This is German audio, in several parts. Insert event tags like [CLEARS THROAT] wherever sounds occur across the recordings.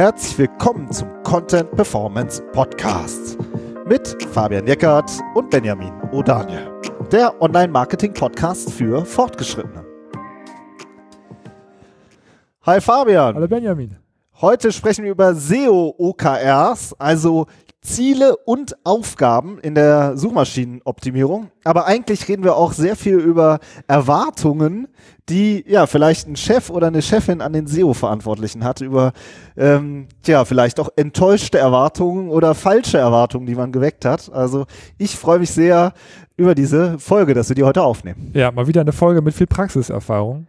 Herzlich willkommen zum Content Performance Podcast mit Fabian Jeckert und Benjamin O'Daniel, der Online-Marketing-Podcast für Fortgeschrittene. Hi Fabian. Hallo Benjamin. Heute sprechen wir über SEO-OKRs, also Ziele und Aufgaben in der Suchmaschinenoptimierung. Aber eigentlich reden wir auch sehr viel über Erwartungen, die ja vielleicht ein Chef oder eine Chefin an den SEO-Verantwortlichen hat, über ähm, ja vielleicht auch enttäuschte Erwartungen oder falsche Erwartungen, die man geweckt hat. Also ich freue mich sehr über diese Folge, dass wir die heute aufnehmen. Ja, mal wieder eine Folge mit viel Praxiserfahrung.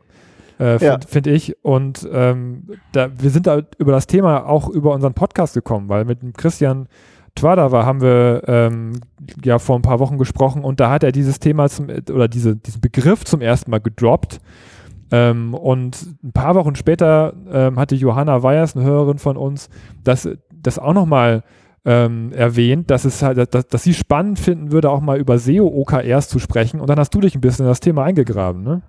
Äh, Finde ja. find ich. Und ähm, da, wir sind da über das Thema auch über unseren Podcast gekommen, weil mit dem Christian Twadawa haben wir ähm, ja vor ein paar Wochen gesprochen und da hat er dieses Thema zum, oder diese, diesen Begriff zum ersten Mal gedroppt. Ähm, und ein paar Wochen später ähm, hatte Johanna Weyers, eine Hörerin von uns, das, das auch nochmal ähm, erwähnt, dass es halt, dass, dass sie spannend finden würde, auch mal über SEO-OKRs zu sprechen. Und dann hast du dich ein bisschen in das Thema eingegraben, ne?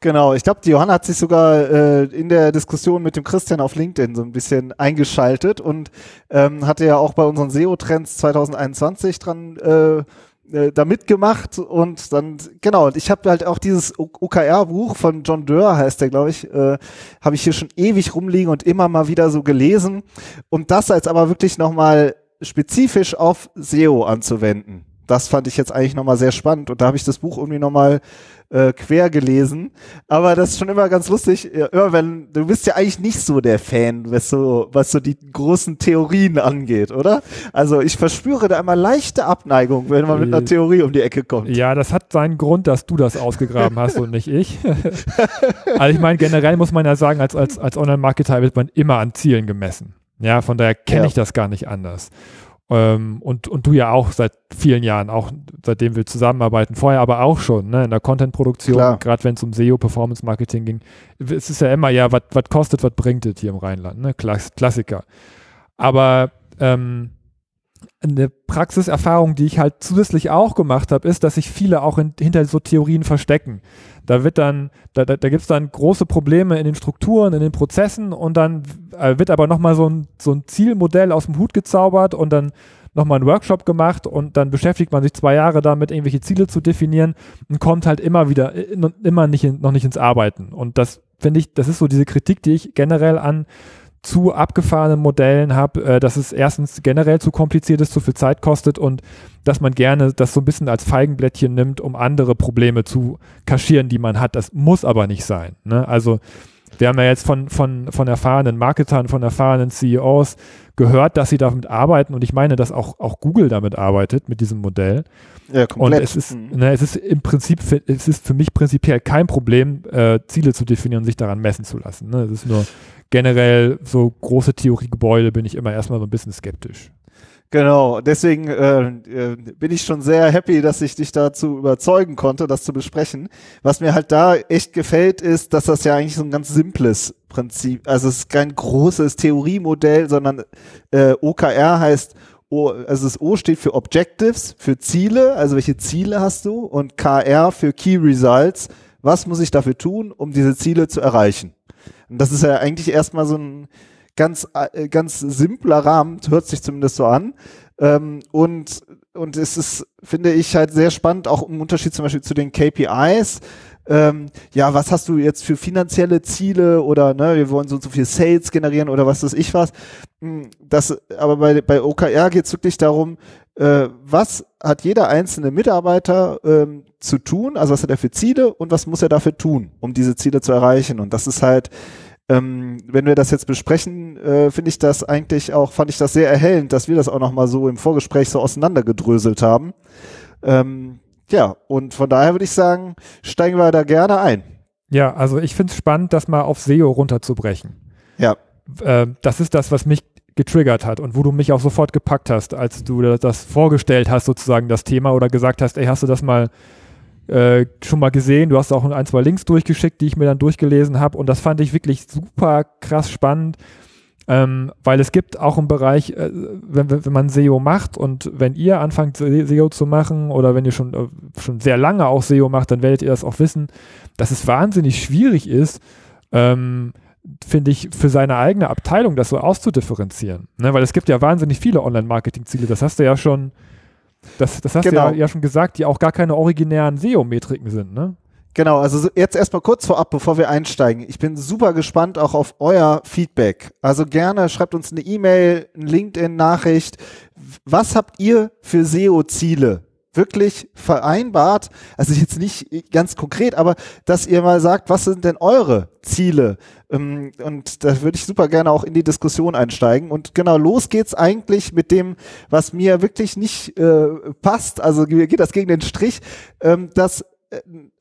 Genau, ich glaube, die Johanna hat sich sogar äh, in der Diskussion mit dem Christian auf LinkedIn so ein bisschen eingeschaltet und ähm, hatte ja auch bei unseren SEO-Trends 2021 dran äh, äh, da mitgemacht und dann, genau, und ich habe halt auch dieses OKR-Buch von John Doerr, heißt der, glaube ich, äh, habe ich hier schon ewig rumliegen und immer mal wieder so gelesen. Und das als aber wirklich nochmal spezifisch auf SEO anzuwenden. Das fand ich jetzt eigentlich nochmal sehr spannend und da habe ich das Buch irgendwie nochmal äh, quer gelesen. Aber das ist schon immer ganz lustig. Immer wenn, du bist ja eigentlich nicht so der Fan, was so, was so die großen Theorien angeht, oder? Also ich verspüre da immer leichte Abneigung, wenn man mit einer Theorie um die Ecke kommt. Ja, das hat seinen Grund, dass du das ausgegraben hast und nicht ich. [LAUGHS] also ich meine, generell muss man ja sagen, als, als, als Online-Marketer wird man immer an Zielen gemessen. Ja, von daher kenne ja. ich das gar nicht anders. Ähm, und, und du ja auch seit vielen Jahren, auch seitdem wir zusammenarbeiten, vorher aber auch schon, ne, in der Content-Produktion, gerade wenn es um SEO, Performance-Marketing ging. Es ist ja immer, ja, was kostet, was bringt es hier im Rheinland, ne? Klass Klassiker. Aber ähm, eine Praxiserfahrung, die ich halt zusätzlich auch gemacht habe, ist, dass sich viele auch in, hinter so Theorien verstecken. Da wird dann, da, da, da gibt es dann große Probleme in den Strukturen, in den Prozessen und dann äh, wird aber nochmal so ein, so ein Zielmodell aus dem Hut gezaubert und dann nochmal ein Workshop gemacht und dann beschäftigt man sich zwei Jahre damit, irgendwelche Ziele zu definieren und kommt halt immer wieder, äh, immer nicht in, noch nicht ins Arbeiten. Und das finde ich, das ist so diese Kritik, die ich generell an zu abgefahrenen Modellen habe, äh, dass es erstens generell zu kompliziert ist, zu viel Zeit kostet und dass man gerne das so ein bisschen als Feigenblättchen nimmt, um andere Probleme zu kaschieren, die man hat. Das muss aber nicht sein. Ne? Also wir haben ja jetzt von, von, von erfahrenen Marketern, von erfahrenen CEOs gehört, dass sie damit arbeiten und ich meine, dass auch, auch Google damit arbeitet, mit diesem Modell. Ja, komplett. Und es ist, mhm. ne, es ist im Prinzip, es ist für mich prinzipiell kein Problem, äh, Ziele zu definieren und sich daran messen zu lassen. Ne? Es ist nur generell so große Theoriegebäude bin ich immer erstmal so ein bisschen skeptisch. Genau, deswegen äh, äh, bin ich schon sehr happy, dass ich dich dazu überzeugen konnte, das zu besprechen. Was mir halt da echt gefällt, ist, dass das ja eigentlich so ein ganz simples Prinzip, also es ist kein großes Theoriemodell, sondern äh, OKR heißt, o, also das O steht für Objectives, für Ziele, also welche Ziele hast du und KR für Key Results, was muss ich dafür tun, um diese Ziele zu erreichen. Und das ist ja eigentlich erstmal so ein ganz, äh, ganz simpler Rahmen, hört sich zumindest so an. Ähm, und, und es ist, finde ich, halt sehr spannend, auch im Unterschied zum Beispiel zu den KPIs. Ähm, ja, was hast du jetzt für finanzielle Ziele oder ne, wir wollen so und so viel Sales generieren oder was weiß ich was. Hm, das, aber bei, bei OKR geht es wirklich darum, äh, was hat jeder einzelne Mitarbeiter ähm, zu tun, also was hat er für Ziele und was muss er dafür tun, um diese Ziele zu erreichen. Und das ist halt, ähm, wenn wir das jetzt besprechen, äh, finde ich das eigentlich auch, fand ich das sehr erhellend, dass wir das auch nochmal so im Vorgespräch so auseinandergedröselt haben. Ähm, ja, und von daher würde ich sagen, steigen wir da gerne ein. Ja, also ich finde es spannend, das mal auf SEO runterzubrechen. Ja. Äh, das ist das, was mich getriggert hat und wo du mich auch sofort gepackt hast, als du das vorgestellt hast, sozusagen das Thema oder gesagt hast, ey, hast du das mal äh, schon mal gesehen? Du hast auch ein, zwei Links durchgeschickt, die ich mir dann durchgelesen habe und das fand ich wirklich super krass spannend, ähm, weil es gibt auch im Bereich, äh, wenn, wenn man SEO macht und wenn ihr anfangt SEO zu machen oder wenn ihr schon, äh, schon sehr lange auch SEO macht, dann werdet ihr das auch wissen, dass es wahnsinnig schwierig ist, ähm, finde ich, für seine eigene Abteilung das so auszudifferenzieren. Ne? Weil es gibt ja wahnsinnig viele Online-Marketing-Ziele, das hast du ja schon, das, das hast genau. du ja, ja, schon gesagt, die auch gar keine originären SEO-Metriken sind, ne? Genau, also jetzt erstmal kurz vorab, bevor wir einsteigen. Ich bin super gespannt auch auf euer Feedback. Also gerne schreibt uns eine E-Mail, eine LinkedIn-Nachricht. Was habt ihr für SEO-Ziele? Wirklich vereinbart, also jetzt nicht ganz konkret, aber dass ihr mal sagt, was sind denn eure Ziele? Ähm, und da würde ich super gerne auch in die Diskussion einsteigen. Und genau, los geht's eigentlich mit dem, was mir wirklich nicht äh, passt, also geht das gegen den Strich, ähm, dass äh,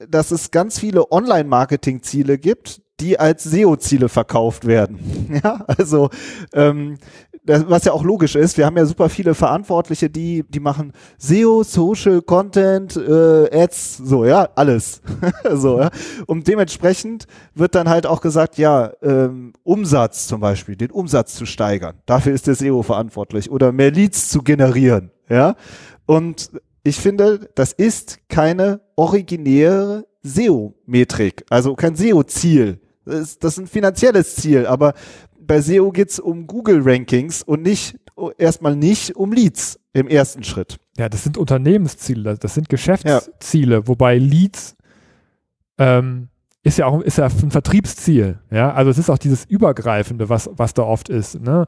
dass es ganz viele Online-Marketing-Ziele gibt, die als SEO-Ziele verkauft werden. [LAUGHS] Ja, also ähm, das, was ja auch logisch ist. Wir haben ja super viele Verantwortliche, die die machen SEO, Social Content, äh, Ads, so ja, alles. [LAUGHS] so ja. Und dementsprechend wird dann halt auch gesagt, ja, ähm, Umsatz zum Beispiel, den Umsatz zu steigern. Dafür ist der SEO verantwortlich oder mehr Leads zu generieren. Ja, und ich finde, das ist keine originäre SEO-Metrik, also kein SEO-Ziel. Das, ist, das ist ein finanzielles Ziel, aber bei SEO geht's um Google-Rankings und nicht erstmal nicht um Leads im ersten Schritt. Ja, das sind Unternehmensziele, das sind Geschäftsziele, ja. wobei Leads ähm, ist ja auch ist ja ein Vertriebsziel. Ja, also es ist auch dieses Übergreifende, was, was da oft ist. Ne?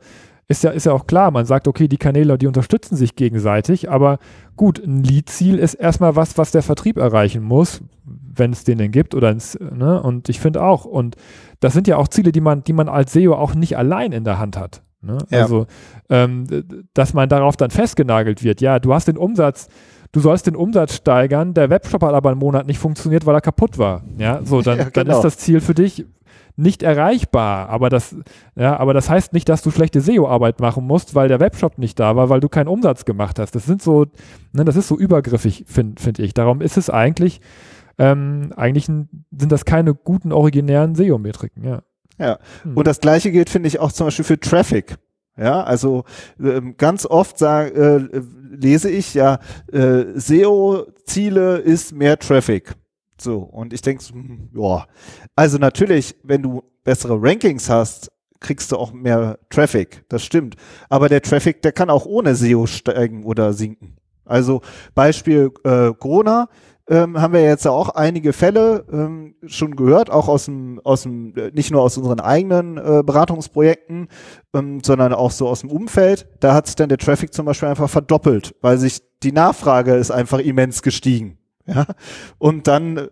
Ist ja, ist ja auch klar, man sagt, okay, die Kanäle, die unterstützen sich gegenseitig, aber gut, ein Lead-Ziel ist erstmal was, was der Vertrieb erreichen muss, wenn es den denn gibt oder ins, ne? Und ich finde auch, und das sind ja auch Ziele, die man, die man als SEO auch nicht allein in der Hand hat. Ne? Ja. Also, ähm, dass man darauf dann festgenagelt wird, ja, du hast den Umsatz, du sollst den Umsatz steigern, der Webshop hat aber einen Monat nicht funktioniert, weil er kaputt war. Ja, so, dann, [LAUGHS] ja, genau. dann ist das Ziel für dich, nicht erreichbar. Aber das, ja, aber das heißt nicht, dass du schlechte SEO-Arbeit machen musst, weil der Webshop nicht da war, weil du keinen Umsatz gemacht hast. Das sind so, ne, das ist so übergriffig, finde find ich. Darum ist es eigentlich, ähm, eigentlich sind das keine guten originären SEO-Metriken, ja. Ja. Hm. Und das gleiche gilt, finde ich, auch zum Beispiel für Traffic. Ja, also ähm, ganz oft sag, äh, lese ich ja, äh, SEO-Ziele ist mehr Traffic. So, und ich denke, hm, ja, also natürlich, wenn du bessere Rankings hast, kriegst du auch mehr Traffic, das stimmt. Aber der Traffic, der kann auch ohne SEO steigen oder sinken. Also Beispiel äh, Corona, ähm, haben wir jetzt auch einige Fälle ähm, schon gehört, auch aus dem, aus dem, äh, nicht nur aus unseren eigenen äh, Beratungsprojekten, ähm, sondern auch so aus dem Umfeld. Da hat sich dann der Traffic zum Beispiel einfach verdoppelt, weil sich die Nachfrage ist einfach immens gestiegen. [LAUGHS] Ja? Und dann äh,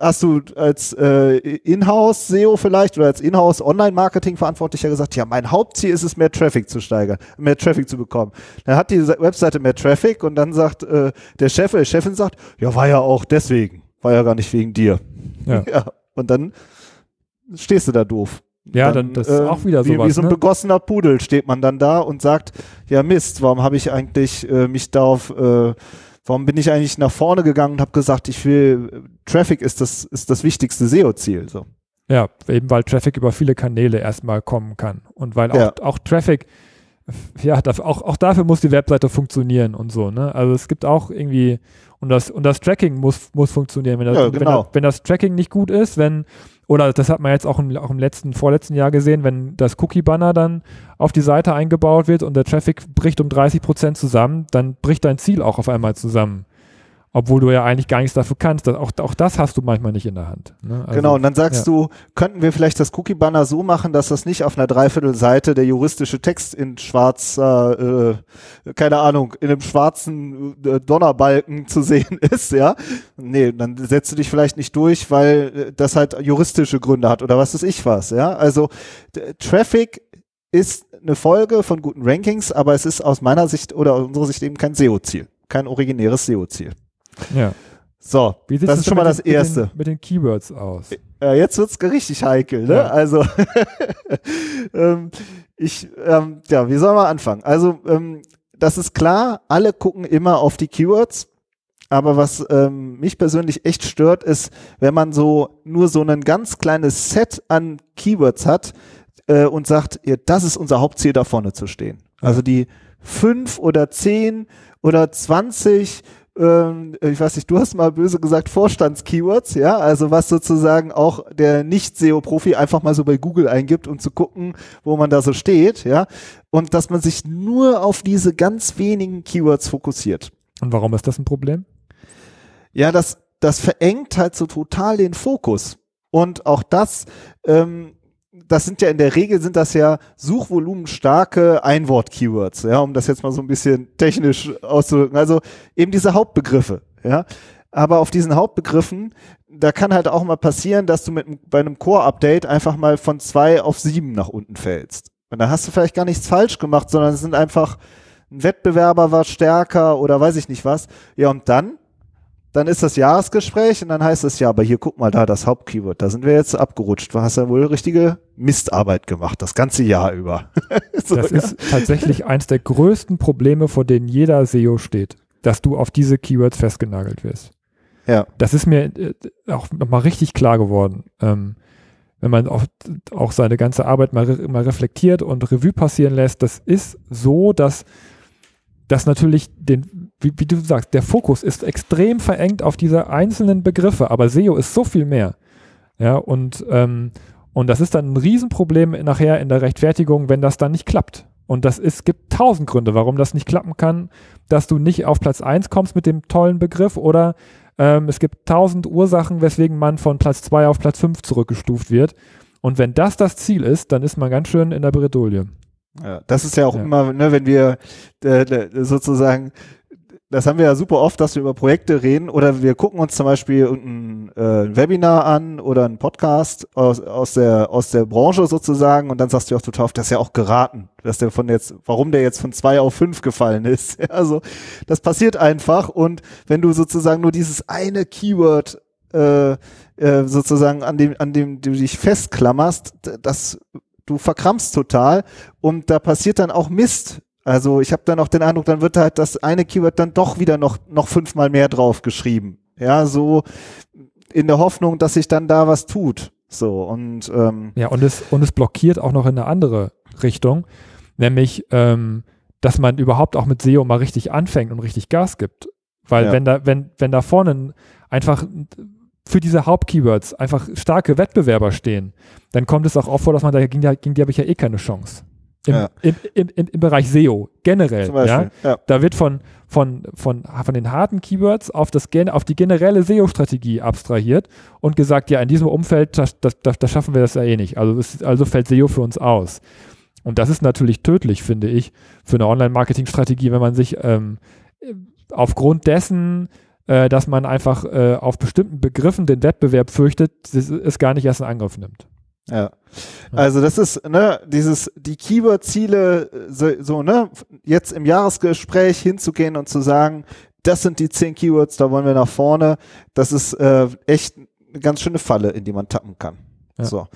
hast du als äh, Inhouse-SEO vielleicht oder als Inhouse-Online-Marketing-Verantwortlicher gesagt, ja, mein Hauptziel ist es, mehr Traffic zu steigern, mehr Traffic zu bekommen. Dann hat die Webseite mehr Traffic und dann sagt äh, der Chef oder die Chefin sagt, ja, war ja auch deswegen, war ja gar nicht wegen dir. Ja. [LAUGHS] ja. Und dann stehst du da doof. Ja, dann, dann das ist äh, auch wieder sowas. Wie, wie so ein ne? begossener Pudel steht man dann da und sagt, ja Mist, warum habe ich eigentlich äh, mich darauf äh, warum bin ich eigentlich nach vorne gegangen und habe gesagt, ich will, Traffic ist das, ist das wichtigste SEO-Ziel. So. Ja, eben weil Traffic über viele Kanäle erstmal kommen kann. Und weil auch, ja. auch Traffic, ja, auch, auch dafür muss die Webseite funktionieren und so, ne? Also es gibt auch irgendwie, und das, und das Tracking muss, muss funktionieren. Wenn das, ja, genau. wenn, das, wenn das Tracking nicht gut ist, wenn oder das hat man jetzt auch im, auch im letzten, vorletzten Jahr gesehen, wenn das Cookie-Banner dann auf die Seite eingebaut wird und der Traffic bricht um 30 Prozent zusammen, dann bricht dein Ziel auch auf einmal zusammen obwohl du ja eigentlich gar nichts dafür kannst. auch, auch das hast du manchmal nicht in der Hand. Ne? Also, genau, und dann sagst ja. du, könnten wir vielleicht das Cookie-Banner so machen, dass das nicht auf einer Dreiviertelseite der juristische Text in schwarzer, äh, keine Ahnung, in einem schwarzen äh, Donnerbalken zu sehen [LAUGHS] ist, ja? Nee, dann setzt du dich vielleicht nicht durch, weil äh, das halt juristische Gründe hat oder was ist ich was, ja? Also Traffic ist eine Folge von guten Rankings, aber es ist aus meiner Sicht oder aus unserer Sicht eben kein SEO-Ziel, kein originäres SEO-Ziel. Ja. So, das ist schon mal das den, Erste. Mit den, mit den, Keywords aus. Äh, jetzt wird's richtig heikel, ne? Ja. Also, [LAUGHS] ähm, ich, ähm, ja, wie soll man anfangen? Also, ähm, das ist klar, alle gucken immer auf die Keywords. Aber was ähm, mich persönlich echt stört, ist, wenn man so nur so ein ganz kleines Set an Keywords hat äh, und sagt, ja, das ist unser Hauptziel, da vorne zu stehen. Also die fünf oder zehn oder zwanzig ähm, ich weiß nicht, du hast mal böse gesagt Vorstandskeywords, ja, also was sozusagen auch der Nicht-SEO-Profi einfach mal so bei Google eingibt, um zu gucken, wo man da so steht, ja, und dass man sich nur auf diese ganz wenigen Keywords fokussiert. Und warum ist das ein Problem? Ja, das, das verengt halt so total den Fokus. Und auch das, ähm, das sind ja in der Regel sind das ja suchvolumenstarke Einwort-Keywords, ja, um das jetzt mal so ein bisschen technisch auszudrücken. Also eben diese Hauptbegriffe, ja. Aber auf diesen Hauptbegriffen, da kann halt auch mal passieren, dass du mit bei einem Core-Update einfach mal von zwei auf sieben nach unten fällst. Und da hast du vielleicht gar nichts falsch gemacht, sondern es sind einfach ein Wettbewerber war stärker oder weiß ich nicht was. Ja, und dann dann ist das Jahresgespräch und dann heißt es ja, aber hier guck mal da, das Hauptkeyword, da sind wir jetzt abgerutscht. Du hast ja wohl richtige Mistarbeit gemacht, das ganze Jahr über. [LAUGHS] so, das ja. ist tatsächlich eins der größten Probleme, vor denen jeder SEO steht, dass du auf diese Keywords festgenagelt wirst. Ja. Das ist mir äh, auch nochmal richtig klar geworden. Ähm, wenn man auch, auch seine ganze Arbeit mal, mal reflektiert und Revue passieren lässt, das ist so, dass das natürlich den, wie, wie, du sagst, der Fokus ist extrem verengt auf diese einzelnen Begriffe, aber SEO ist so viel mehr. Ja, und, ähm, und das ist dann ein Riesenproblem nachher in der Rechtfertigung, wenn das dann nicht klappt. Und das ist, gibt tausend Gründe, warum das nicht klappen kann, dass du nicht auf Platz eins kommst mit dem tollen Begriff oder ähm, es gibt tausend Ursachen, weswegen man von Platz zwei auf Platz fünf zurückgestuft wird. Und wenn das das Ziel ist, dann ist man ganz schön in der Bredouille. Ja, das ist ja auch ja. immer, ne, wenn wir äh, sozusagen, das haben wir ja super oft, dass wir über Projekte reden oder wir gucken uns zum Beispiel ein äh, Webinar an oder ein Podcast aus, aus, der, aus der Branche sozusagen und dann sagst du auch total oft, das ist ja auch geraten, dass der von jetzt, warum der jetzt von zwei auf fünf gefallen ist. [LAUGHS] Also das passiert einfach und wenn du sozusagen nur dieses eine Keyword äh, äh, sozusagen an dem, an dem du dich festklammerst, das du verkrampfst total und da passiert dann auch Mist. Also ich habe dann auch den Eindruck, dann wird halt das eine Keyword dann doch wieder noch, noch fünfmal mehr drauf geschrieben. Ja, so in der Hoffnung, dass sich dann da was tut. So und ähm, ja, und es, und es blockiert auch noch in eine andere Richtung, nämlich ähm, dass man überhaupt auch mit SEO mal richtig anfängt und richtig Gas gibt. Weil ja. wenn da, wenn, wenn da vorne einfach für diese Hauptkeywords einfach starke Wettbewerber stehen, dann kommt es auch oft vor, dass man da gegen die, gegen die habe ich ja eh keine Chance. Im, ja. im, im, im, Bereich SEO generell. Ja? ja? Da wird von, von, von, von den harten Keywords auf, das, auf die generelle SEO-Strategie abstrahiert und gesagt, ja, in diesem Umfeld, da, da, da schaffen wir das ja eh nicht. Also, es, also fällt SEO für uns aus. Und das ist natürlich tödlich, finde ich, für eine Online-Marketing-Strategie, wenn man sich ähm, aufgrund dessen äh, dass man einfach äh, auf bestimmten Begriffen den Wettbewerb fürchtet, es gar nicht erst in Angriff nimmt. Ja. Also das ist, ne, dieses, die Keyword-Ziele, so, so, ne, jetzt im Jahresgespräch hinzugehen und zu sagen, das sind die zehn Keywords, da wollen wir nach vorne, das ist äh, echt eine ganz schöne Falle, in die man tappen kann. Ja. So,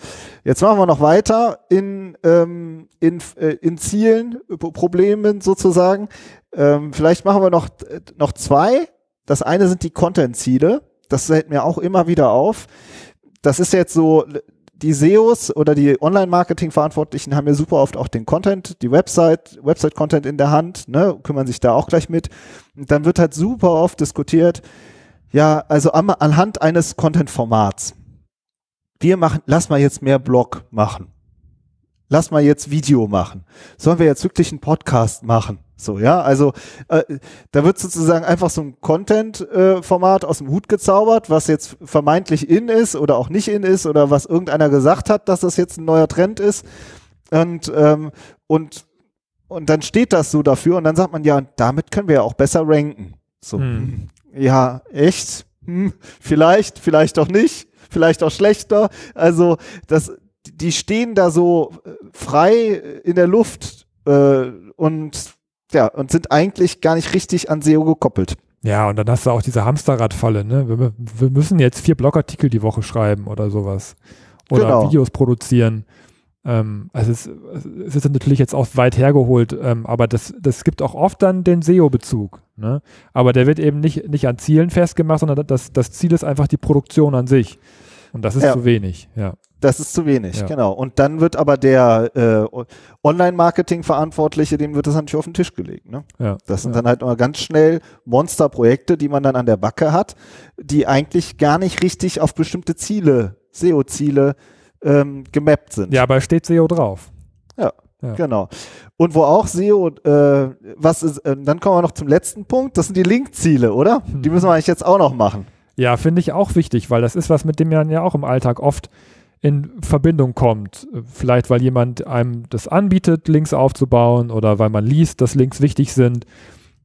jetzt machen wir noch weiter in, ähm, in, äh, in Zielen, Problemen sozusagen. Ähm, vielleicht machen wir noch, noch zwei das eine sind die Content-Ziele. Das fällt mir auch immer wieder auf. Das ist jetzt so, die SEOs oder die Online-Marketing-Verantwortlichen haben ja super oft auch den Content, die Website, Website-Content in der Hand, ne, kümmern sich da auch gleich mit. Und dann wird halt super oft diskutiert, ja, also am, anhand eines Content-Formats. Wir machen, lass mal jetzt mehr Blog machen. Lass mal jetzt Video machen. Sollen wir jetzt wirklich einen Podcast machen? So, ja, also äh, da wird sozusagen einfach so ein Content-Format äh, aus dem Hut gezaubert, was jetzt vermeintlich in ist oder auch nicht in ist oder was irgendeiner gesagt hat, dass das jetzt ein neuer Trend ist. Und, ähm, und, und dann steht das so dafür und dann sagt man, ja, damit können wir ja auch besser ranken. So, hm. ja, echt? Hm, vielleicht, vielleicht auch nicht, vielleicht auch schlechter. Also das, die stehen da so äh, frei in der Luft äh, und ja, und sind eigentlich gar nicht richtig an SEO gekoppelt. Ja, und dann hast du auch diese Hamsterradfalle, ne? Wir, wir müssen jetzt vier Blogartikel die Woche schreiben oder sowas. Oder genau. Videos produzieren. Ähm, also es, es, ist natürlich jetzt auch weit hergeholt, ähm, aber das, das gibt auch oft dann den SEO-Bezug. Ne? Aber der wird eben nicht, nicht an Zielen festgemacht, sondern das, das Ziel ist einfach die Produktion an sich. Und das ist ja. zu wenig, ja. Das ist zu wenig, ja. genau. Und dann wird aber der äh, Online-Marketing-Verantwortliche, dem wird das natürlich auf den Tisch gelegt. Ne? Ja. Das sind ja. dann halt immer ganz schnell Monsterprojekte, die man dann an der Backe hat, die eigentlich gar nicht richtig auf bestimmte Ziele, SEO-Ziele ähm, gemappt sind. Ja, aber steht SEO drauf. Ja. Ja. Genau. Und wo auch SEO, äh, was ist, äh, dann kommen wir noch zum letzten Punkt, das sind die Linkziele, oder? Hm. Die müssen wir eigentlich jetzt auch noch machen. Ja, finde ich auch wichtig, weil das ist was, mit dem man ja auch im Alltag oft in Verbindung kommt. Vielleicht, weil jemand einem das anbietet, Links aufzubauen oder weil man liest, dass Links wichtig sind.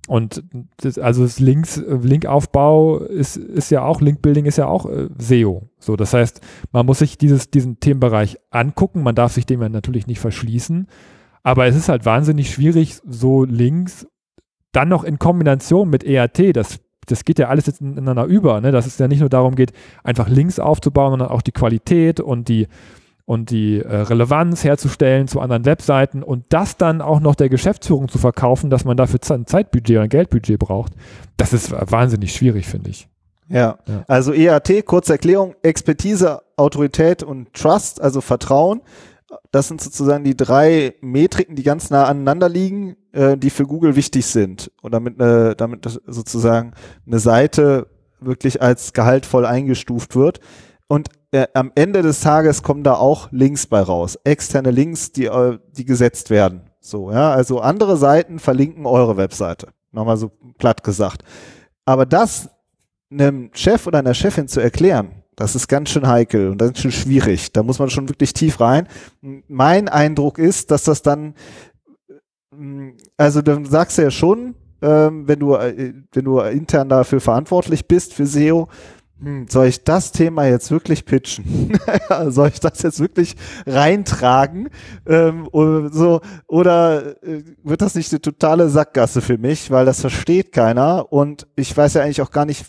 Und das, also das Links, Linkaufbau ist, ist ja auch, Linkbuilding ist ja auch äh, SEO. So, das heißt, man muss sich dieses, diesen Themenbereich angucken. Man darf sich dem ja natürlich nicht verschließen. Aber es ist halt wahnsinnig schwierig, so Links dann noch in Kombination mit ERT, das das geht ja alles jetzt ineinander über, ne? dass es ja nicht nur darum geht, einfach Links aufzubauen, sondern auch die Qualität und die, und die äh, Relevanz herzustellen zu anderen Webseiten und das dann auch noch der Geschäftsführung zu verkaufen, dass man dafür ein Zeitbudget oder ein Geldbudget braucht, das ist wahnsinnig schwierig, finde ich. Ja. ja, also EAT, kurze Erklärung, Expertise, Autorität und Trust, also Vertrauen. Das sind sozusagen die drei Metriken, die ganz nah aneinander liegen, äh, die für Google wichtig sind. Und damit, äh, damit sozusagen eine Seite wirklich als gehaltvoll eingestuft wird. Und äh, am Ende des Tages kommen da auch Links bei raus. Externe Links, die, äh, die gesetzt werden. So, ja. Also andere Seiten verlinken eure Webseite. Nochmal so platt gesagt. Aber das einem Chef oder einer Chefin zu erklären, das ist ganz schön heikel und ist schon schwierig. Da muss man schon wirklich tief rein. Mein Eindruck ist, dass das dann, also dann sagst du ja schon, ähm, wenn du, äh, wenn du intern dafür verantwortlich bist für SEO, hm, soll ich das Thema jetzt wirklich pitchen? [LAUGHS] soll ich das jetzt wirklich reintragen? Ähm, oder, so, oder äh, wird das nicht eine totale Sackgasse für mich, weil das versteht keiner und ich weiß ja eigentlich auch gar nicht,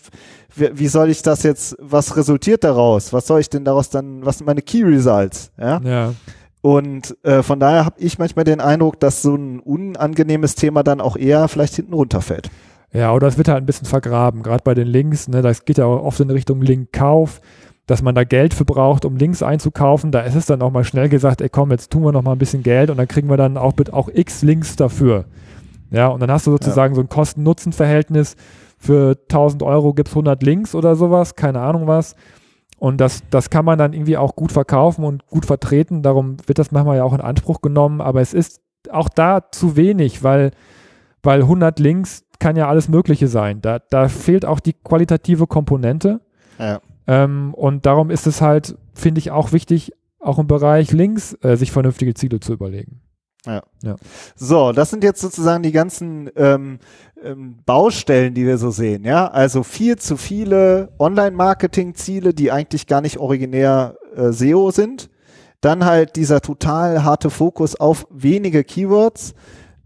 wie, wie soll ich das jetzt, was resultiert daraus? Was soll ich denn daraus dann, was sind meine Key Results? Ja. ja. Und äh, von daher habe ich manchmal den Eindruck, dass so ein unangenehmes Thema dann auch eher vielleicht hinten runterfällt. Ja, oder es wird halt ein bisschen vergraben, gerade bei den Links, ne, das geht ja auch oft in Richtung Linkkauf, dass man da Geld für braucht, um Links einzukaufen. Da ist es dann auch mal schnell gesagt, ey komm, jetzt tun wir noch mal ein bisschen Geld und dann kriegen wir dann auch, auch x Links dafür. Ja, und dann hast du sozusagen ja. so ein Kosten-Nutzen-Verhältnis für 1000 Euro gibt es 100 Links oder sowas, keine Ahnung was. Und das, das kann man dann irgendwie auch gut verkaufen und gut vertreten. Darum wird das manchmal ja auch in Anspruch genommen. Aber es ist auch da zu wenig, weil, weil 100 Links kann ja alles Mögliche sein. Da, da fehlt auch die qualitative Komponente. Ja. Ähm, und darum ist es halt, finde ich, auch wichtig, auch im Bereich Links äh, sich vernünftige Ziele zu überlegen. Ja. ja. So, das sind jetzt sozusagen die ganzen ähm, ähm, Baustellen, die wir so sehen. Ja, also viel zu viele Online-Marketing-Ziele, die eigentlich gar nicht originär äh, SEO sind. Dann halt dieser total harte Fokus auf wenige Keywords.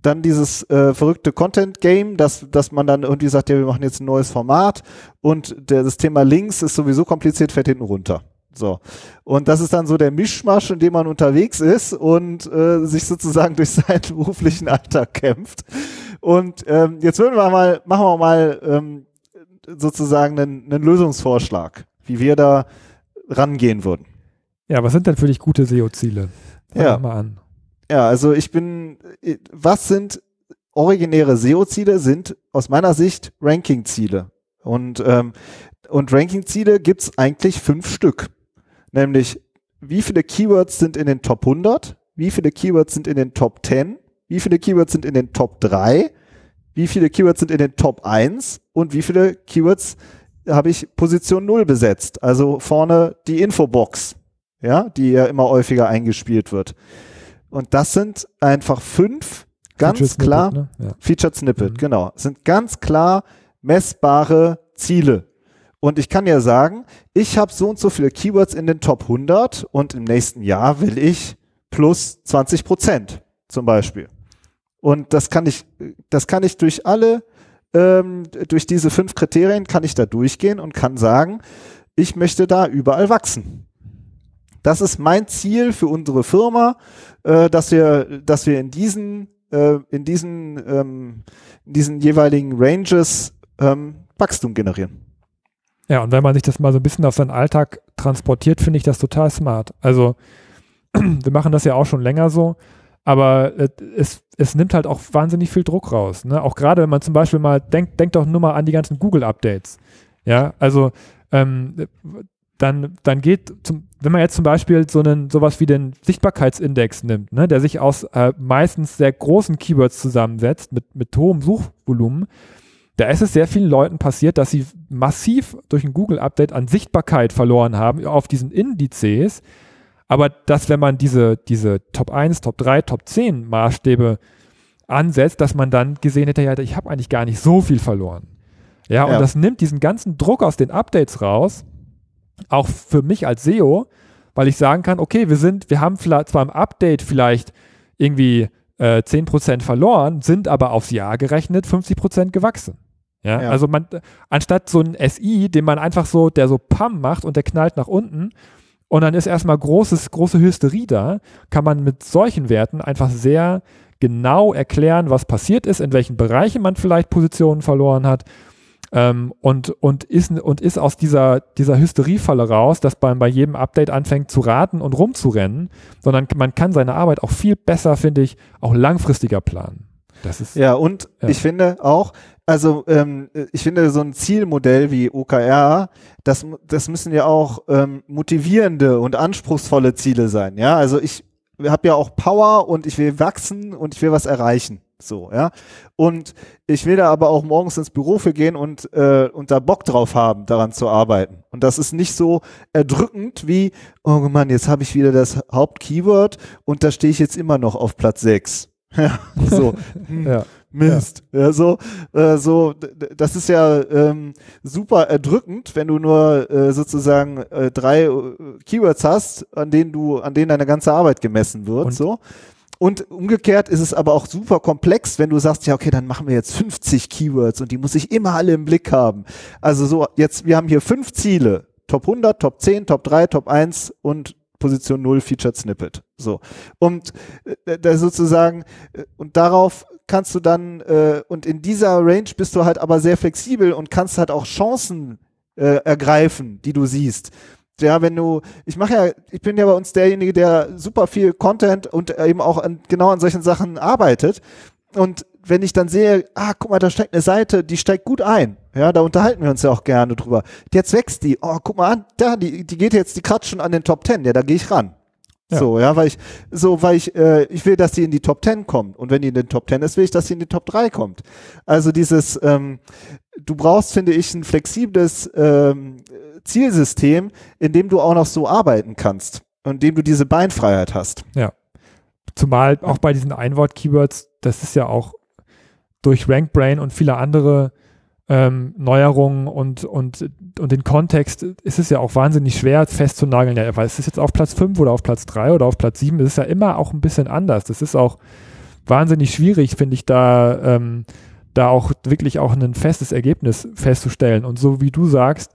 Dann dieses äh, verrückte Content-Game, dass, dass man dann irgendwie sagt, ja, wir machen jetzt ein neues Format und der, das Thema Links ist sowieso kompliziert, fährt hinten runter. So. Und das ist dann so der Mischmasch, in dem man unterwegs ist und äh, sich sozusagen [LAUGHS] durch seinen beruflichen Alltag kämpft. Und ähm, jetzt würden wir mal, machen wir mal ähm, sozusagen einen, einen Lösungsvorschlag, wie wir da rangehen würden. Ja, was sind denn für dich gute SEO-Ziele? Ja. mal an. Ja, also ich bin, was sind originäre SEO-Ziele? Sind aus meiner Sicht Ranking-Ziele. Und, ähm, und Ranking-Ziele gibt's eigentlich fünf Stück. Nämlich, wie viele Keywords sind in den Top 100? Wie viele Keywords sind in den Top 10? Wie viele Keywords sind in den Top 3? Wie viele Keywords sind in den Top 1? Und wie viele Keywords habe ich Position 0 besetzt? Also vorne die Infobox, ja, die ja immer häufiger eingespielt wird. Und das sind einfach fünf ganz Featured klar, Snippet, ne? ja. Featured Snippet, mhm. genau, sind ganz klar messbare Ziele. Und ich kann ja sagen, ich habe so und so viele Keywords in den Top 100 und im nächsten Jahr will ich plus 20 Prozent zum Beispiel. Und das kann ich, das kann ich durch alle, ähm, durch diese fünf Kriterien kann ich da durchgehen und kann sagen, ich möchte da überall wachsen. Das ist mein Ziel für unsere Firma, äh, dass wir, dass wir in diesen, äh, in diesen, ähm, in diesen jeweiligen Ranges ähm, Wachstum generieren. Ja, und wenn man sich das mal so ein bisschen auf seinen Alltag transportiert, finde ich das total smart. Also [CLEARS THROAT] wir machen das ja auch schon länger so, aber es, es nimmt halt auch wahnsinnig viel Druck raus. Ne? Auch gerade wenn man zum Beispiel mal denkt, denkt doch nur mal an die ganzen Google-Updates. Ja, also ähm, dann, dann geht, zum, wenn man jetzt zum Beispiel so einen, sowas wie den Sichtbarkeitsindex nimmt, ne, der sich aus äh, meistens sehr großen Keywords zusammensetzt, mit, mit hohem Suchvolumen, da ist es sehr vielen Leuten passiert, dass sie massiv durch ein Google-Update an Sichtbarkeit verloren haben auf diesen Indizes. Aber dass, wenn man diese, diese Top 1, Top 3, Top 10 Maßstäbe ansetzt, dass man dann gesehen hätte, ja, ich habe eigentlich gar nicht so viel verloren. Ja, ja, und das nimmt diesen ganzen Druck aus den Updates raus, auch für mich als SEO, weil ich sagen kann, okay, wir sind, wir haben zwar im Update vielleicht irgendwie äh, 10% verloren, sind aber aufs Jahr gerechnet 50% gewachsen. Ja, ja, also man, anstatt so ein SI, den man einfach so, der so Pam macht und der knallt nach unten und dann ist erstmal großes, große Hysterie da, kann man mit solchen Werten einfach sehr genau erklären, was passiert ist, in welchen Bereichen man vielleicht Positionen verloren hat ähm, und, und, ist, und ist aus dieser, dieser Hysteriefalle raus, dass man bei jedem Update anfängt zu raten und rumzurennen, sondern man kann seine Arbeit auch viel besser, finde ich, auch langfristiger planen. Das ist, ja, und ja. ich finde auch, also ähm, ich finde so ein Zielmodell wie OKR, das, das müssen ja auch ähm, motivierende und anspruchsvolle Ziele sein. Ja, also ich habe ja auch Power und ich will wachsen und ich will was erreichen. So, ja. Und ich will da aber auch morgens ins Büro für gehen und, äh, und da Bock drauf haben, daran zu arbeiten. Und das ist nicht so erdrückend wie, oh Mann, jetzt habe ich wieder das Hauptkeyword und da stehe ich jetzt immer noch auf Platz 6. [LAUGHS] Ja, so. Ja. Mist. Ja. ja, so, äh, so, das ist ja ähm, super erdrückend, wenn du nur äh, sozusagen äh, drei äh, Keywords hast, an denen du, an denen deine ganze Arbeit gemessen wird. Und so. Und umgekehrt ist es aber auch super komplex, wenn du sagst, ja, okay, dann machen wir jetzt 50 Keywords und die muss ich immer alle im Blick haben. Also so, jetzt, wir haben hier fünf Ziele. Top 100, Top 10, Top 3, Top 1 und Position 0 Featured Snippet. So. Und äh, da sozusagen, äh, und darauf kannst du dann, äh, und in dieser Range bist du halt aber sehr flexibel und kannst halt auch Chancen äh, ergreifen, die du siehst ja, wenn du, ich mache ja, ich bin ja bei uns derjenige, der super viel Content und eben auch an, genau an solchen Sachen arbeitet. Und wenn ich dann sehe, ah, guck mal, da steigt eine Seite, die steigt gut ein. Ja, da unterhalten wir uns ja auch gerne drüber. Jetzt wächst die. Oh, guck mal an, da, die, die geht jetzt, die kratzt schon an den Top Ten. Ja, da gehe ich ran. Ja. So, ja, weil ich, so, weil ich, äh, ich will, dass die in die Top Ten kommt. Und wenn die in den Top Ten ist, will ich, dass sie in die Top 3 kommt. Also dieses, ähm, du brauchst, finde ich, ein flexibles ähm, Zielsystem, in dem du auch noch so arbeiten kannst und in dem du diese Beinfreiheit hast. Ja. Zumal auch bei diesen Einwort-Keywords, das ist ja auch durch RankBrain und viele andere ähm, Neuerungen und, und, und den Kontext ist es ja auch wahnsinnig schwer festzunageln. Ja, weil es ist jetzt auf Platz 5 oder auf Platz 3 oder auf Platz 7, das ist ja immer auch ein bisschen anders. Das ist auch wahnsinnig schwierig, finde ich, da, ähm, da auch wirklich auch ein festes Ergebnis festzustellen. Und so wie du sagst,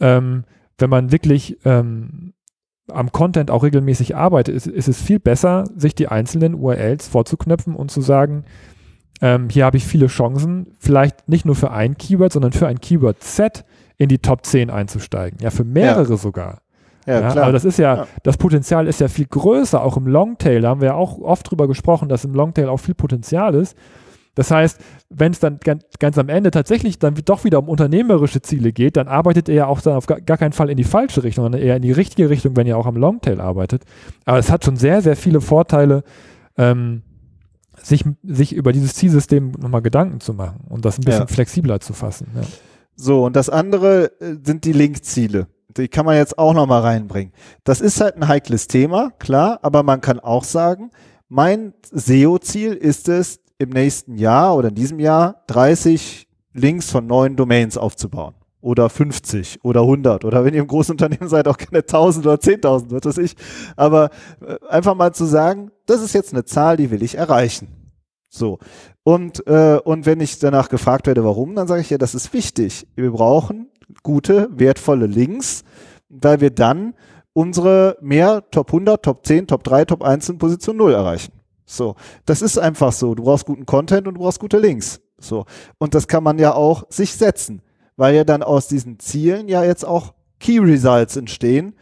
ähm, wenn man wirklich ähm, am Content auch regelmäßig arbeitet, ist, ist es viel besser, sich die einzelnen URLs vorzuknöpfen und zu sagen, ähm, hier habe ich viele Chancen, vielleicht nicht nur für ein Keyword, sondern für ein Keyword-Set in die Top 10 einzusteigen. Ja, für mehrere ja. sogar. Ja, ja, klar. Aber das ist ja, ja, das Potenzial ist ja viel größer, auch im Longtail. Da haben wir ja auch oft drüber gesprochen, dass im Longtail auch viel Potenzial ist. Das heißt, wenn es dann ganz, ganz, am Ende tatsächlich dann doch wieder um unternehmerische Ziele geht, dann arbeitet er ja auch dann auf gar, gar, keinen Fall in die falsche Richtung, sondern eher in die richtige Richtung, wenn ihr auch am Longtail arbeitet. Aber es hat schon sehr, sehr viele Vorteile, ähm, sich, sich über dieses Zielsystem nochmal Gedanken zu machen und das ein bisschen ja. flexibler zu fassen. Ja. So, und das andere äh, sind die Linkziele. Die kann man jetzt auch nochmal reinbringen. Das ist halt ein heikles Thema, klar, aber man kann auch sagen, mein SEO-Ziel ist es, im nächsten Jahr oder in diesem Jahr 30 Links von neuen Domains aufzubauen. Oder 50 oder 100 oder wenn ihr im großen Unternehmen seid, auch keine 1000 oder 10.000, was weiß ich. Aber äh, einfach mal zu sagen, das ist jetzt eine Zahl, die will ich erreichen. So. Und, äh, und wenn ich danach gefragt werde, warum, dann sage ich ja, das ist wichtig. Wir brauchen gute, wertvolle Links, weil wir dann unsere mehr Top 100, Top 10, Top 3, Top 1 in Position 0 erreichen. So. Das ist einfach so. Du brauchst guten Content und du brauchst gute Links. So. Und das kann man ja auch sich setzen. Weil ja dann aus diesen Zielen ja jetzt auch Key Results entstehen.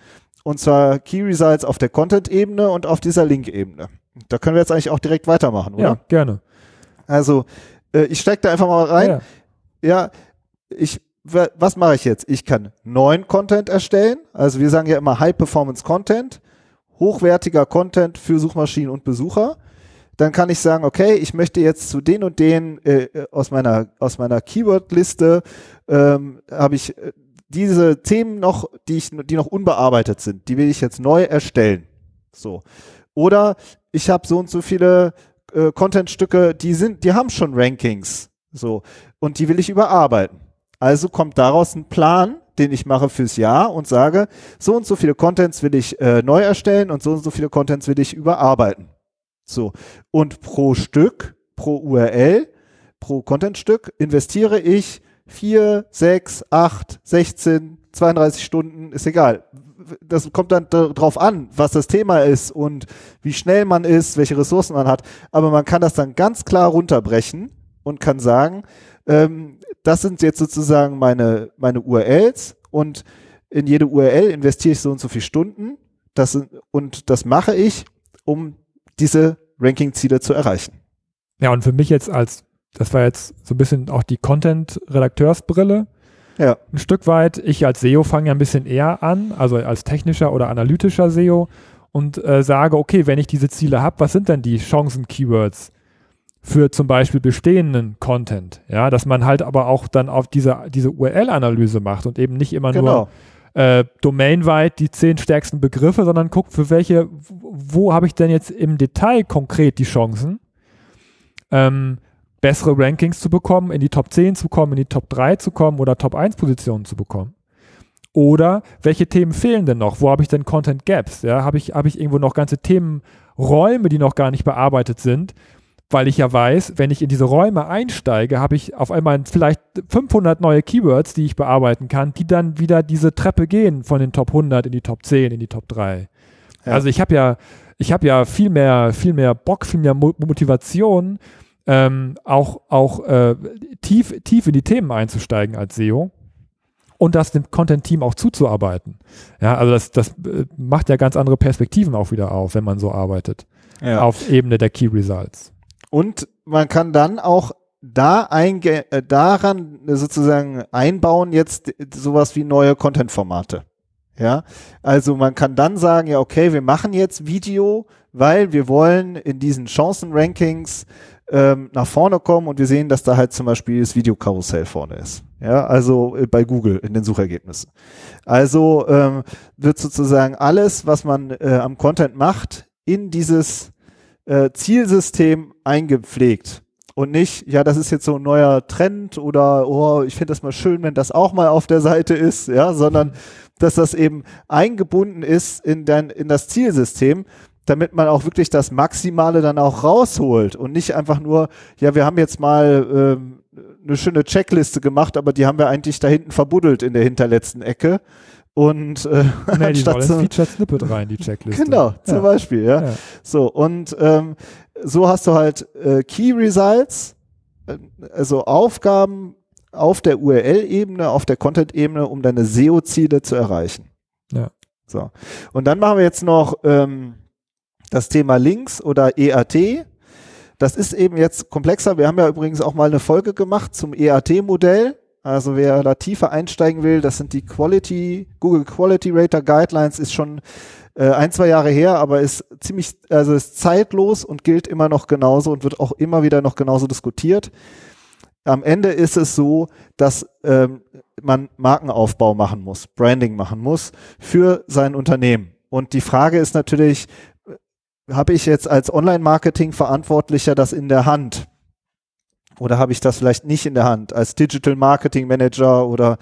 Und zwar Key Results auf der Content-Ebene und auf dieser Link-Ebene. Da können wir jetzt eigentlich auch direkt weitermachen, oder? Ja, gerne. Also, äh, ich steige da einfach mal rein. Ja. Ja, ich, wa- was mache ich jetzt? Ich kann neuen Content erstellen. Also wir sagen ja immer High Performance Content, hochwertiger Content für Suchmaschinen und Besucher. Dann kann ich sagen, okay, ich möchte jetzt zu den und den äh, äh, aus meiner aus meiner Keyword-Liste ähm, habe ich äh, diese Themen noch, die ich, die noch unbearbeitet sind, die will ich jetzt neu erstellen. So. Oder ich habe so und so viele äh, Contentstücke, die sind, die haben schon Rankings. So. Und die will ich überarbeiten. Also kommt daraus ein Plan, den ich mache fürs Jahr und sage, so und so viele Contents will ich äh, neu erstellen und so und so viele Contents will ich überarbeiten. So. Und pro Stück, pro URL, pro Contentstück investiere ich vier, sechs, acht, 16, 32 Stunden, ist egal. Das kommt dann darauf an, was das Thema ist und wie schnell man ist, welche Ressourcen man hat. Aber man kann das dann ganz klar runterbrechen und kann sagen, ähm, das sind jetzt sozusagen meine, meine URLs und in jede URL investiere ich so und so viele Stunden. Das, und das mache ich, um diese Ranking-Ziele zu erreichen. Ja, und für mich jetzt als, das war jetzt so ein bisschen auch die Content-Redakteursbrille. Ja. Ein Stück weit. Ich als SEO fange ja ein bisschen eher an, also als technischer oder analytischer SEO und äh, sage, okay, wenn ich diese Ziele habe, was sind denn die Chancen-Keywords für zum Beispiel bestehenden Content? Ja, dass man halt aber auch dann auf diese, diese URL-Analyse macht und eben nicht immer Genau. nur äh, domainweit die zehn stärksten Begriffe, sondern guckt, für welche, wo, habe ich denn jetzt im Detail konkret die Chancen, ähm, bessere Rankings zu bekommen, in die Top 10 zu kommen, in die Top 3 zu kommen oder Top 1 Positionen zu bekommen. Oder welche Themen fehlen denn noch? Wo habe ich denn Content Gaps? Ja, habe ich, habe ich irgendwo noch ganze Themenräume, die noch gar nicht bearbeitet sind? Weil ich ja weiß, wenn ich in diese Räume einsteige, habe ich auf einmal vielleicht 500 neue Keywords, die ich bearbeiten kann, die dann wieder diese Treppe gehen von den Top 100 in die Top 10, in die Top 3. Ja. Also ich habe ja, ich habe ja viel mehr, viel mehr Bock, viel mehr Mo Motivation, ähm, auch, auch äh, tief, tief in die Themen einzusteigen als SEO und das dem Content-Team auch zuzuarbeiten. Ja, also das, das äh, macht ja ganz andere Perspektiven auch wieder auf, wenn man so arbeitet, Ja. auf Ebene der Key Results. Und man kann dann auch da einge äh, daran sozusagen einbauen jetzt sowas wie neue Content-Formate. Ja, also man kann dann sagen, ja, okay, wir machen jetzt Video, weil wir wollen in diesen Chancen-Rankings ähm, nach vorne kommen und wir sehen, dass da halt zum Beispiel das Videokarussell vorne ist. Ja, also äh, bei Google in den Suchergebnissen. Also ähm, wird sozusagen alles, was man äh, am Content macht, in dieses äh, Zielsystem eingepflegt. Und nicht, ja, das ist jetzt so ein neuer Trend oder, oh, ich finde das mal schön, wenn das auch mal auf der Seite ist, ja, sondern dass das eben eingebunden ist in, dein, in das Zielsystem, damit man auch wirklich das Maximale dann auch rausholt und nicht einfach nur, ja, wir haben jetzt mal ähm, eine schöne Checkliste gemacht, aber die haben wir eigentlich da hinten verbuddelt in der hinterletzten Ecke. Und äh, Nee, [LAUGHS] die ins so, Featured Snippet rein, die Checkliste. Genau, zum ja. Beispiel, ja. Ja. So, und ähm, so hast du halt äh, Key Results, äh, also Aufgaben auf der URL-Ebene, auf der Content-Ebene, um deine SEO-Ziele zu erreichen. Ja. So. Und dann machen wir jetzt noch ähm, das Thema Links oder EAT. Das ist eben jetzt komplexer. Wir haben ja übrigens auch mal eine Folge gemacht zum EAT-Modell. Also wer da tiefer einsteigen will, das sind die Quality, Google Quality Rater Guidelines, ist schon äh, ein, zwei Jahre her, aber ist ziemlich, also ist zeitlos und gilt immer noch genauso und wird auch immer wieder noch genauso diskutiert. Am Ende ist es so, dass ähm, man Markenaufbau machen muss, Branding machen muss für sein Unternehmen. Und die Frage ist natürlich, äh, habe ich jetzt als Online-Marketing-Verantwortlicher das in der Hand? Oder habe ich das vielleicht nicht in der Hand? Als Digital Marketing Manager oder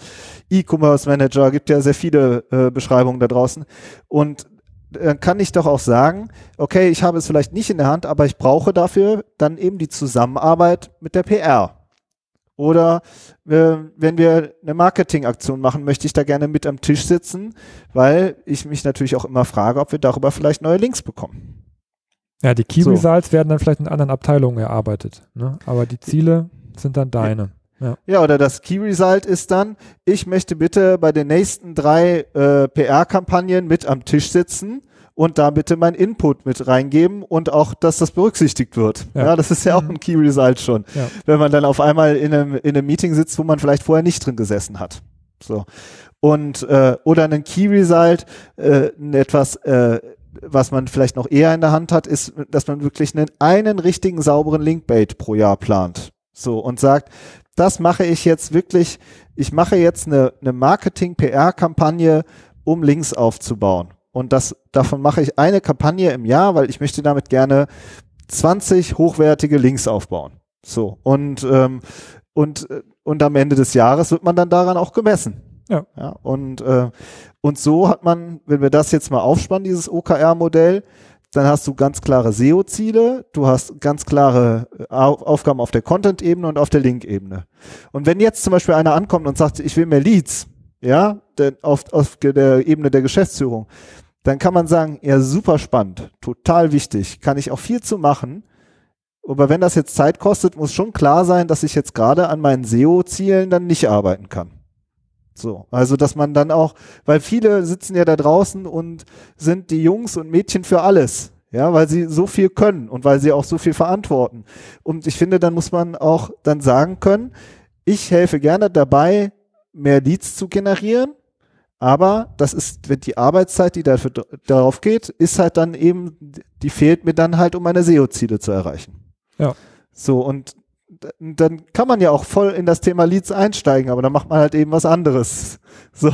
E-Commerce Manager gibt ja sehr viele äh, Beschreibungen da draußen. Und dann kann ich doch auch sagen, okay, ich habe es vielleicht nicht in der Hand, aber ich brauche dafür dann eben die Zusammenarbeit mit der PR. Oder äh, wenn wir eine Marketingaktion machen, möchte ich da gerne mit am Tisch sitzen, weil ich mich natürlich auch immer frage, ob wir darüber vielleicht neue Links bekommen. Ja, die Key So. Results werden dann vielleicht in anderen Abteilungen erarbeitet. Ne? Aber die Ziele sind dann deine. Ja. ja, oder das Key Result ist dann, ich möchte bitte bei den nächsten drei äh, PR-Kampagnen mit am Tisch sitzen und da bitte mein Input mit reingeben und auch, dass das berücksichtigt wird. Ja, ja das ist ja auch ein Key Result schon, ja. wenn man dann auf einmal in einem, in einem Meeting sitzt, wo man vielleicht vorher nicht drin gesessen hat. So. Und äh, oder ein Key Result, äh, etwas, äh, was man vielleicht noch eher in der Hand hat, ist, dass man wirklich einen, einen richtigen sauberen Linkbait pro Jahr plant. So und sagt, das mache ich jetzt wirklich, ich mache jetzt eine, eine Marketing-PR-Kampagne, um Links aufzubauen. Und das, davon mache ich eine Kampagne im Jahr, weil ich möchte damit gerne 20 hochwertige Links aufbauen. So. Und, ähm, und, äh, und am Ende des Jahres wird man dann daran auch gemessen. Ja. ja und, äh, und so hat man, wenn wir das jetzt mal aufspannen, dieses OKR-Modell, dann hast du ganz klare SEO-Ziele, du hast ganz klare äh, Aufgaben auf der Content-Ebene und auf der Link-Ebene. Und wenn jetzt zum Beispiel einer ankommt und sagt, ich will mehr Leads, ja, denn auf, auf der Ebene der Geschäftsführung, dann kann man sagen, ja, super spannend, total wichtig, kann ich auch viel zu machen. Aber wenn das jetzt Zeit kostet, muss schon klar sein, dass ich jetzt gerade an meinen SEO-Zielen dann nicht arbeiten kann. So, also dass man dann auch, weil viele sitzen ja da draußen und sind die Jungs und Mädchen für alles. Ja, weil sie so viel können und weil sie auch so viel verantworten. Und ich finde, dann muss man auch dann sagen können, ich helfe gerne dabei, mehr Leads zu generieren aber das ist, wenn die Arbeitszeit, die dafür, darauf geht, ist halt dann eben, die fehlt mir dann halt, um meine SEO-Ziele zu erreichen. Ja. So, und dann kann man ja auch voll in das Thema Leads einsteigen, aber dann macht man halt eben was anderes. [LAUGHS] So.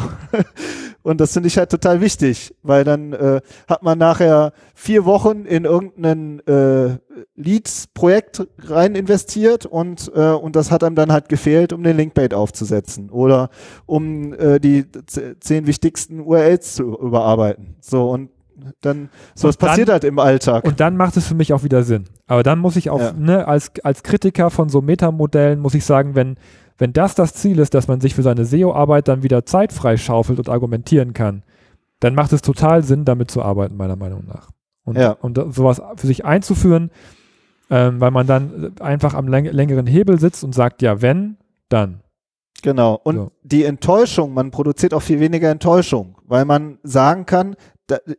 Und das finde ich halt total wichtig, weil dann äh, hat man nachher vier Wochen in irgendein äh, Leads-Projekt rein investiert und, äh, und das hat einem dann halt gefehlt, um den Linkbait aufzusetzen oder um äh, die zehn wichtigsten URLs zu überarbeiten. So und dann, so was passiert halt im Alltag. Und dann macht es für mich auch wieder Sinn. Aber dann muss ich auch, ja. ne, als, als Kritiker von so Metamodellen muss ich sagen, wenn, wenn das das Ziel ist, dass man sich für seine SEO-Arbeit dann wieder Zeit freischaufelt und argumentieren kann, dann macht es total Sinn, damit zu arbeiten, meiner Meinung nach. Und, ja. und sowas für sich einzuführen, ähm, weil man dann einfach am läng längeren Hebel sitzt und sagt, ja, wenn, dann. Genau. Und so. die Enttäuschung, man produziert auch viel weniger Enttäuschung, weil man sagen kann,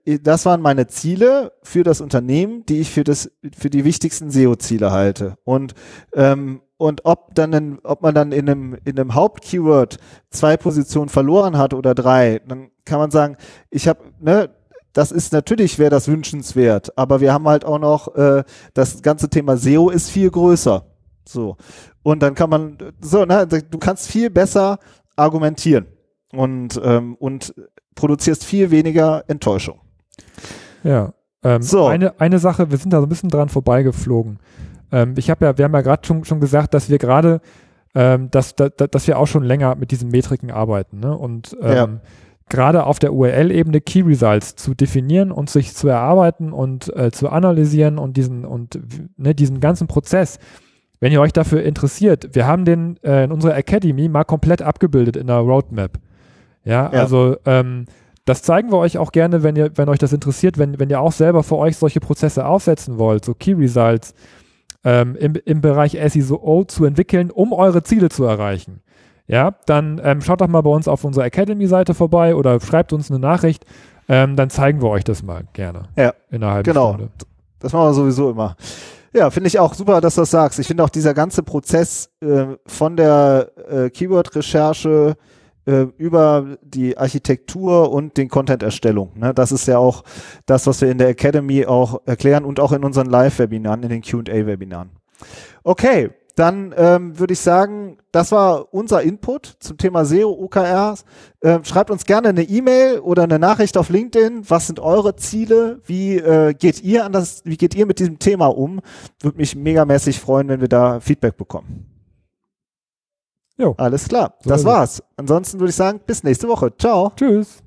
das waren meine Ziele für das Unternehmen, die ich für das für die wichtigsten SEO-Ziele halte. Und ähm, und ob dann in, ob man dann in einem in einem Hauptkeyword zwei Positionen verloren hat oder drei, dann kann man sagen, ich habe ne das ist natürlich wäre das wünschenswert, aber wir haben halt auch noch äh, das ganze Thema SEO ist viel größer. So und dann kann man so ne, du kannst viel besser argumentieren und ähm, und produzierst viel weniger Enttäuschung. Ja. Ähm, so. eine, eine Sache, wir sind da so ein bisschen dran vorbeigeflogen. Ähm, ich habe ja, wir haben ja gerade schon, schon gesagt, dass wir gerade, ähm, dass, dass, dass wir auch schon länger mit diesen Metriken arbeiten. Ne? Und ähm, ja. gerade auf der URL-Ebene Key Results zu definieren und sich zu erarbeiten und äh, zu analysieren und diesen und ne, diesen ganzen Prozess. Wenn ihr euch dafür interessiert, wir haben den äh, in unserer Academy mal komplett abgebildet in der Roadmap. Ja, ja. also ähm, das zeigen wir euch auch gerne, wenn ihr, wenn euch das interessiert, wenn, wenn ihr auch selber für euch solche Prozesse aufsetzen wollt, so Key Results ähm, im, im Bereich SEO zu entwickeln, um eure Ziele zu erreichen. Ja, dann ähm, schaut doch mal bei uns auf unserer Academy-Seite vorbei oder schreibt uns eine Nachricht. Ähm, dann zeigen wir euch das mal gerne. Ja. Innerhalb genau. Stunde. Das machen wir sowieso immer. Ja, finde ich auch super, dass du das sagst. Ich finde auch dieser ganze Prozess äh, von der äh, Keyword-Recherche äh, über die Architektur und den Content-Erstellung. Ne? Das ist ja auch das, was wir in der Academy auch erklären und auch in unseren Live-Webinaren, in den Q&A-Webinaren. Okay, dann ähm, würde ich sagen, das war unser Input zum Thema SEO OKRs. Äh, schreibt uns gerne eine E-Mail oder eine Nachricht auf LinkedIn. Was sind eure Ziele? Wie äh, geht ihr an das? Wie geht ihr mit diesem Thema um? Würde mich megamäßig freuen, wenn wir da Feedback bekommen. Jo. Alles klar. So das war's. Ansonsten würde ich sagen, bis nächste Woche. Ciao. Tschüss.